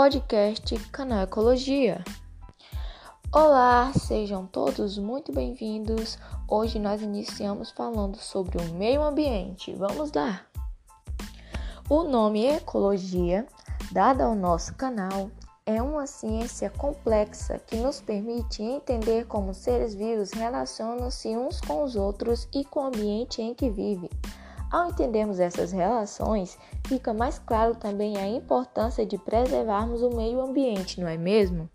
podcast Canal Ecologia. Olá, sejam todos muito bem-vindos. Hoje nós iniciamos falando sobre o meio ambiente. Vamos lá! O nome Ecologia, dado ao nosso canal, é uma ciência complexa que nos permite entender como seres vivos relacionam-se uns com os outros e com o ambiente em que vivem. Ao entendermos essas relações, fica mais claro também a importância de preservarmos o meio ambiente, não é mesmo?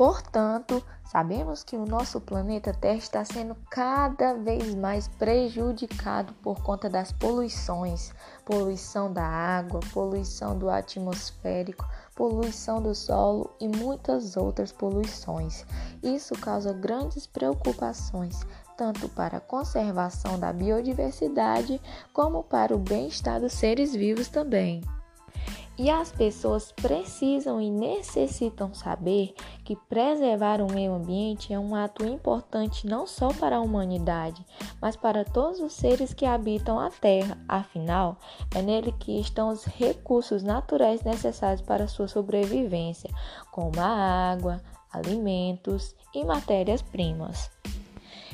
Portanto, sabemos que o nosso planeta Terra está sendo cada vez mais prejudicado por conta das poluições, poluição da água, poluição do atmosférico, poluição do solo e muitas outras poluições. Isso causa grandes preocupações, tanto para a conservação da biodiversidade como para o bem-estar dos seres vivos também. E as pessoas precisam e necessitam saber que preservar o meio ambiente é um ato importante não só para a humanidade, mas para todos os seres que habitam a Terra. Afinal, é nele que estão os recursos naturais necessários para sua sobrevivência, como a água, alimentos e matérias-primas.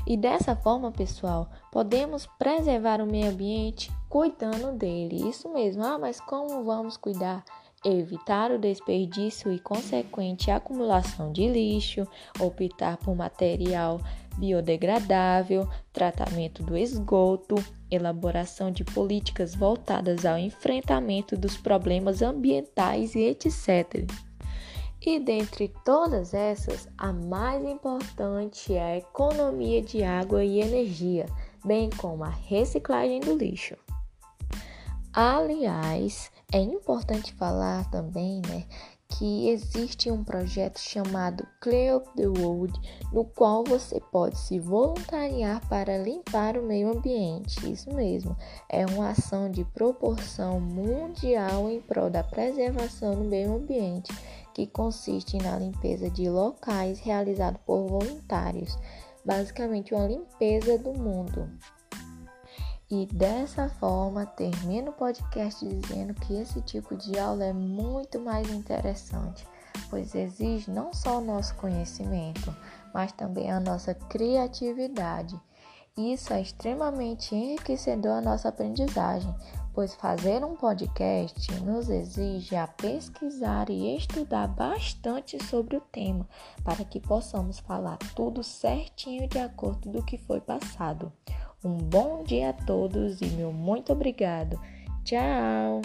E dessa forma, pessoal, podemos preservar o meio ambiente cuidando dele. Isso mesmo. Ah, mas como vamos cuidar? Evitar o desperdício e consequente acumulação de lixo, optar por material biodegradável, tratamento do esgoto, elaboração de políticas voltadas ao enfrentamento dos problemas ambientais e etc. E dentre todas essas, a mais importante é a economia de água e energia, bem como a reciclagem do lixo. Aliás, é importante falar também, né, que existe um projeto chamado Clear Up the World, no qual você pode se voluntariar para limpar o meio ambiente. Isso mesmo, é uma ação de proporção mundial em prol da preservação do meio ambiente que consiste na limpeza de locais realizado por voluntários, basicamente uma limpeza do mundo. E dessa forma, termino o podcast dizendo que esse tipo de aula é muito mais interessante, pois exige não só o nosso conhecimento, mas também a nossa criatividade. Isso é extremamente enriquecedor a nossa aprendizagem, pois fazer um podcast nos exige a pesquisar e estudar bastante sobre o tema, para que possamos falar tudo certinho de acordo do que foi passado. Um bom dia a todos e meu muito obrigado. Tchau!